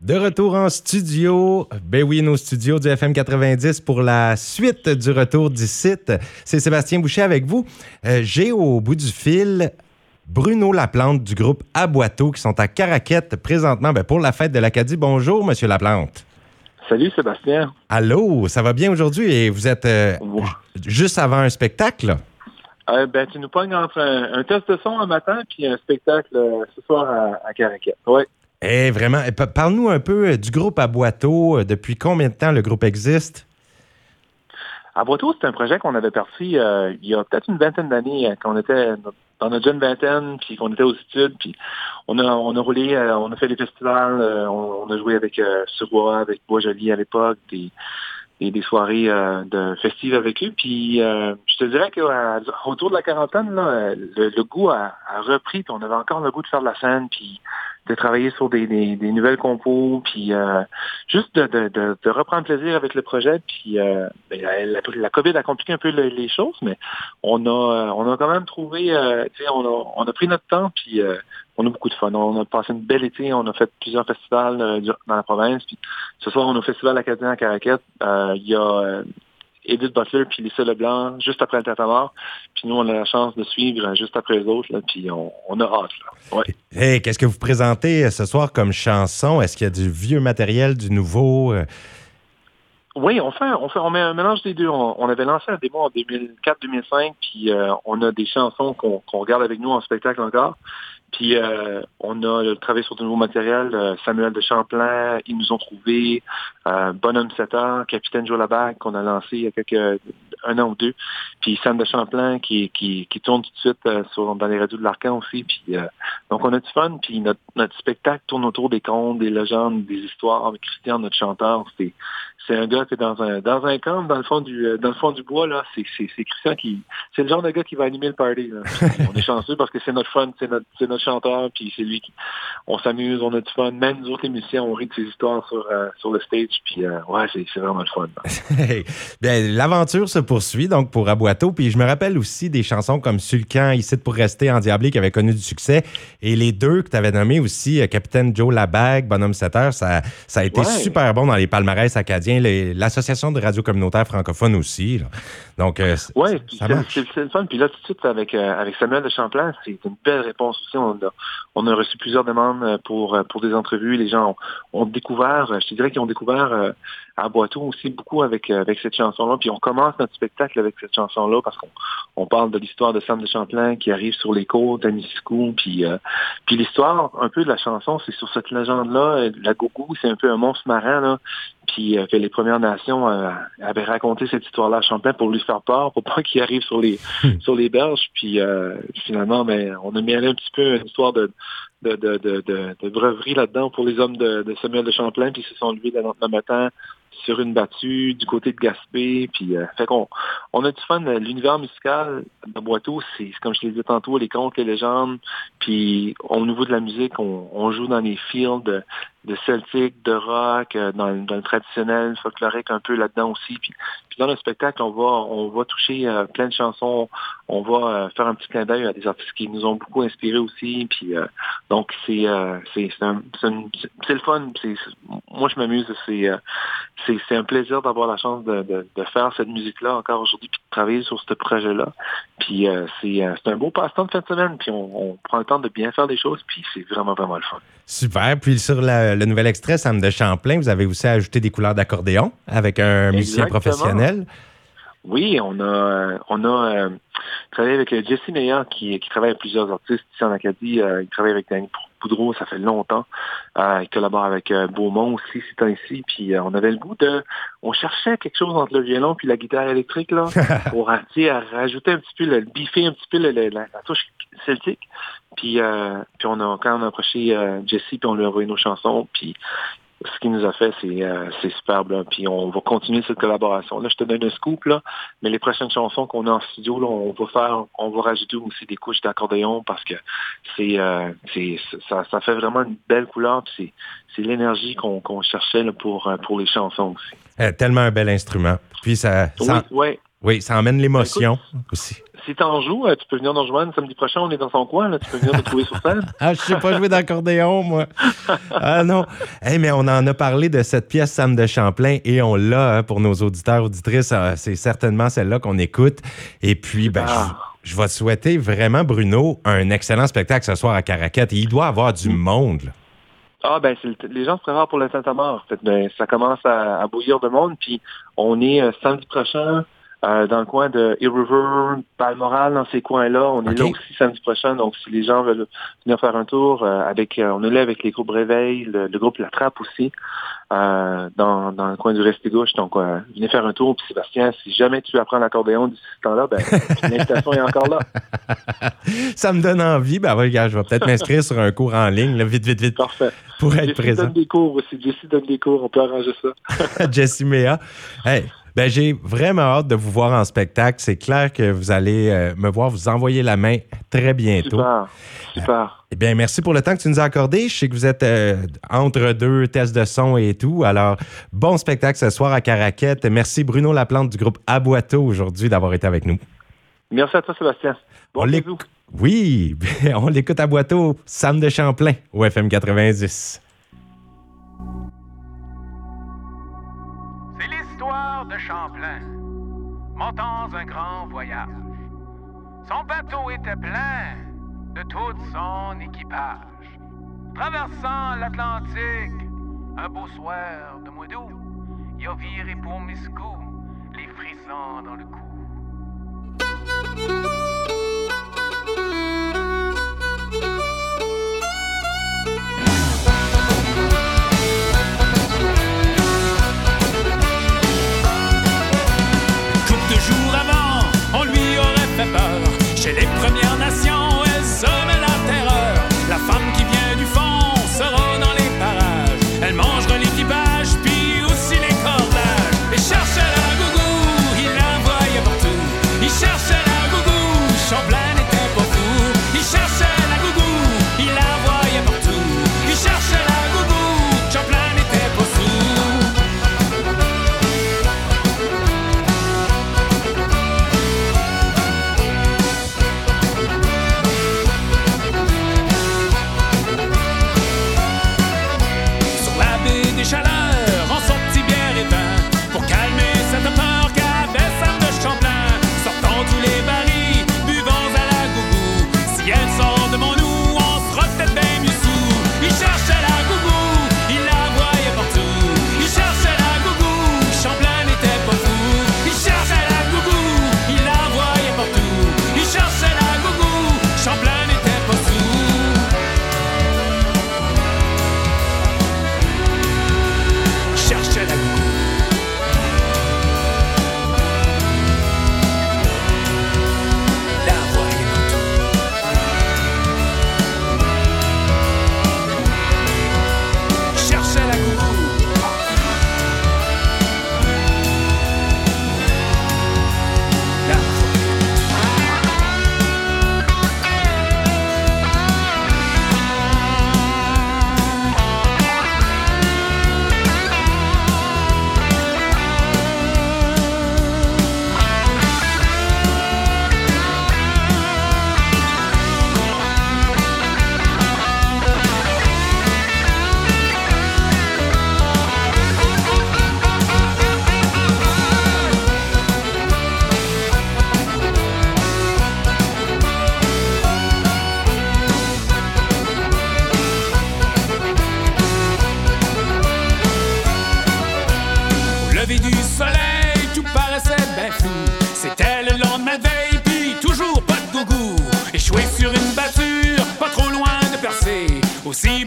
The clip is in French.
De retour en studio. Ben oui, nos studios du FM 90 pour la suite du retour du site. C'est Sébastien Boucher avec vous. Euh, J'ai au bout du fil Bruno Laplante du groupe Aboiteau qui sont à Caraquette présentement ben, pour la fête de l'Acadie. Bonjour, Monsieur Laplante. Salut Sébastien. Allô, ça va bien aujourd'hui? Et vous êtes euh, juste avant un spectacle? Euh, ben, tu nous pognes entre un, test de son un matin puis un spectacle ce soir à, à Caraquette. Ouais. Eh, vraiment. Eh, parle-nous un peu euh, du groupe Aboiteau. Depuis combien de temps le groupe existe? Aboiteau, c'est un projet qu'on avait parti il y a peut-être une vingtaine d'années, quand on était dans notre jeune vingtaine, puis qu'on était aux études, puis on a, on a roulé, on a fait des festivals, on, a joué avec euh, Surbois, avec Bois-Joli à l'époque, des, des, soirées de festives avec eux. Puis je te dirais qu'autour de la quarantaine, là, le, goût a, a repris, puis on avait encore le goût de faire de la scène, puis de travailler sur des, nouvelles compos, puis euh, juste de, reprendre plaisir avec le projet. Puis euh, ben, la, la, COVID a compliqué un peu les choses, mais on a euh, on a quand même trouvé, on a, on a pris notre temps, puis on a beaucoup de fun. On a passé une belle été, on a fait plusieurs festivals dans la province. Puis ce soir, on a au Festival acadien à Caraquette. Il y a Edith Butler puis Lisa Leblanc juste après le Tatamar. Puis nous, on a la chance de suivre juste après les autres. Là, puis on, on, a hâte. Là. Ouais. Hey, qu'est-ce que vous présentez euh, ce soir comme chanson? Est-ce qu'il y a du vieux matériel, du nouveau? Euh? Oui, on fait, on fait, on met un mélange des deux. On, avait lancé un démo en 2004-2005, puis euh, on a des chansons qu'on regarde avec nous en spectacle encore. Puis euh, on a travaillé sur de nouveaux matériels. Euh, Samuel de Champlain, ils nous ont trouvé euh, Bonhomme 7 Capitaine Joe Labac qu'on a lancé il y a quelques un an ou deux. Puis Sam de Champlain qui, qui, qui tourne tout de suite euh, sur, dans les radios de l'Arcan aussi. Puis donc on a du fun. Puis notre, notre spectacle tourne autour des contes, des légendes, des histoires. Avec Christian, notre chanteur, c'est c'est un gars qui est dans un dans un camp dans le fond du dans le fond du bois là. C'est c'est Christian qui c'est le genre de gars qui va animer le party. on est chanceux parce que c'est notre fun, c'est notre c'est notre chanteur, puis c'est lui qui. On s'amuse, on a du fun. Même nous autres, musiciens, on rit de ses histoires sur, euh, sur le stage, puis euh, ouais, c'est vraiment le fun. Bien, l'aventure se poursuit, donc, pour Aboiteau, puis je me rappelle aussi des chansons comme Sulcan, Ici pour rester, en Diablé, qui avait connu du succès, et les deux que tu avais nommés aussi, euh, Capitaine Joe Labag, Bonhomme 7 heures, ça, ça a été super bon dans les palmarès acadiens, l'Association de radio communautaire francophone aussi. Donc, ouais, c'est le fun. Puis là, tout de suite, avec, avec Samuel de Champlain, c'est une belle réponse aussi on a, reçu plusieurs demandes euh, pour, euh, pour des entrevues. Les gens ont, découvert, euh, je te dirais qu'ils ont découvert à Boiteau aussi beaucoup avec, avec cette chanson-là. Puis on commence notre spectacle avec cette chanson-là parce qu'on on parle de l'histoire de Sam de Champlain qui arrive sur les côtes à Nisicou. Puis, puis l'histoire un peu de la chanson, c'est sur cette légende-là. La Gougou, c'est un peu un monstre marin là, puis que les Premières Nations avaient raconté cette histoire-là à Champlain pour lui faire peur, pour pas qu'il arrive sur les hmm. sur les berges. Puis finalement, ben, on a mis un petit peu une histoire de, de, de, de, de breverie là-dedans pour les hommes de, de Samuel de Champlain, puis ils se sont levés le matin sur une battue du côté de Gaspé. Puis, euh, fait qu'on on a du fun. L'univers musical de Boiteau, c'est comme je l'ai dit tantôt, les contes, les légendes. Puis, au niveau de la musique, on, joue dans les fields de, de celtique, de rock, euh, dans, le traditionnel folklorique un peu là-dedans aussi. Puis, dans le spectacle, on va on va toucher euh, plein de chansons. On va faire un petit clin d'œil à des artistes qui nous ont beaucoup inspirés aussi. Puis donc c'est le fun. Moi je m'amuse. C'est c'est un plaisir d'avoir la chance de, de, faire cette musique-là encore aujourd'hui, puis de travailler sur ce projet-là. Puis euh, euh, c'est un beau passe-temps de fin de semaine, puis on, prend le temps de bien faire des choses, puis c'est vraiment, vraiment le fun. Super. Puis sur le nouvel extrait, Sam de Champlain, vous avez aussi ajouté des couleurs d'accordéon avec un musicien professionnel. Oui, on a on a euh, travaillé avec Jesse Meyer qui, qui travaille avec plusieurs artistes ici en Acadie. il travaille avec Danny Poudreau, ça fait longtemps. Euh, il collabore avec euh, Beaumont aussi ces temps-ci. Puis euh, on avait le goût de... On cherchait quelque chose entre le violon puis la guitare électrique là, pour à rajouter un petit peu, le biffer un petit peu la, touche celtique. Puis, puis on a quand on a approché Jesse puis on lui a envoyé nos chansons. Puis ce qu'il nous a fait, c'est euh, superbe. Puis on va continuer cette collaboration. Là, je te donne un scoop, là, mais les prochaines chansons qu'on a en studio, là, on va faire, on va rajouter aussi des couches d'accordéon parce que c'est euh, ça, ça fait vraiment une belle couleur. C'est l'énergie qu'on cherchait là, pour, euh, pour les chansons aussi. tellement un bel instrument. Puis ça, Oui, ouais. Oui, ça emmène l'émotion aussi. Si t'en joues, euh, tu peux venir nous rejoindre samedi prochain, on est dans son coin, là, tu peux venir nous trouver sur scène. ah, je sais pas jouer d'accordéon, moi. ah non. Hey, mais on en a parlé de cette pièce Sam de Champlain et on l'a hein, pour nos auditeurs, auditrices. Euh, c'est certainement celle-là qu'on écoute. Et puis, ben, je, vais te souhaiter vraiment, Bruno, un excellent spectacle ce soir à Caracat. il doit avoir du monde. Ah ben les gens se préparent pour le Saint-Amand. En fait, ben, ça commence à, bouillir de monde, puis on est euh, samedi prochain euh, dans le coin de Hill River, Balmoral, dans ces coins-là. On est là aussi samedi prochain. Donc, si les gens veulent venir faire un tour, euh, avec, euh, on est là avec les groupes Réveil, le, groupe La Trappe aussi, dans, dans le coin du Resté Gauche. Donc, venez faire un tour. Puis Sébastien, si jamais tu apprends l'accordéon d'ici ce temps-là, ben, l'invitation est encore là. Ça me donne envie. Ben, regarde, je vais peut-être m'inscrire sur un cours en ligne, là, vite, vite, vite. Parfait. Pour être présent. donne des cours aussi. Jessie donne des cours. On peut arranger ça. Jessie Méa. Hey, ben, j'ai vraiment hâte de vous voir en spectacle. C'est clair que vous allez euh, me voir vous envoyer la main très bientôt. Super, super. eh bien, merci pour le temps que tu nous as accordé. Je sais que vous êtes euh, entre deux tests de son et tout. Alors, bon spectacle ce soir à Caraquette. Merci Bruno Laplante du groupe Aboiteau aujourd'hui d'avoir été avec nous. Merci à toi, Sébastien. Bon oui, on l'écoute à Boiteau, Sam de Champlain, au FM 90. De Champlain, montant un grand voyage. Son bateau était plein de tout son équipage. Traversant l'Atlantique, un beau soir de mois d'août, il a viré les frissons dans le cou. See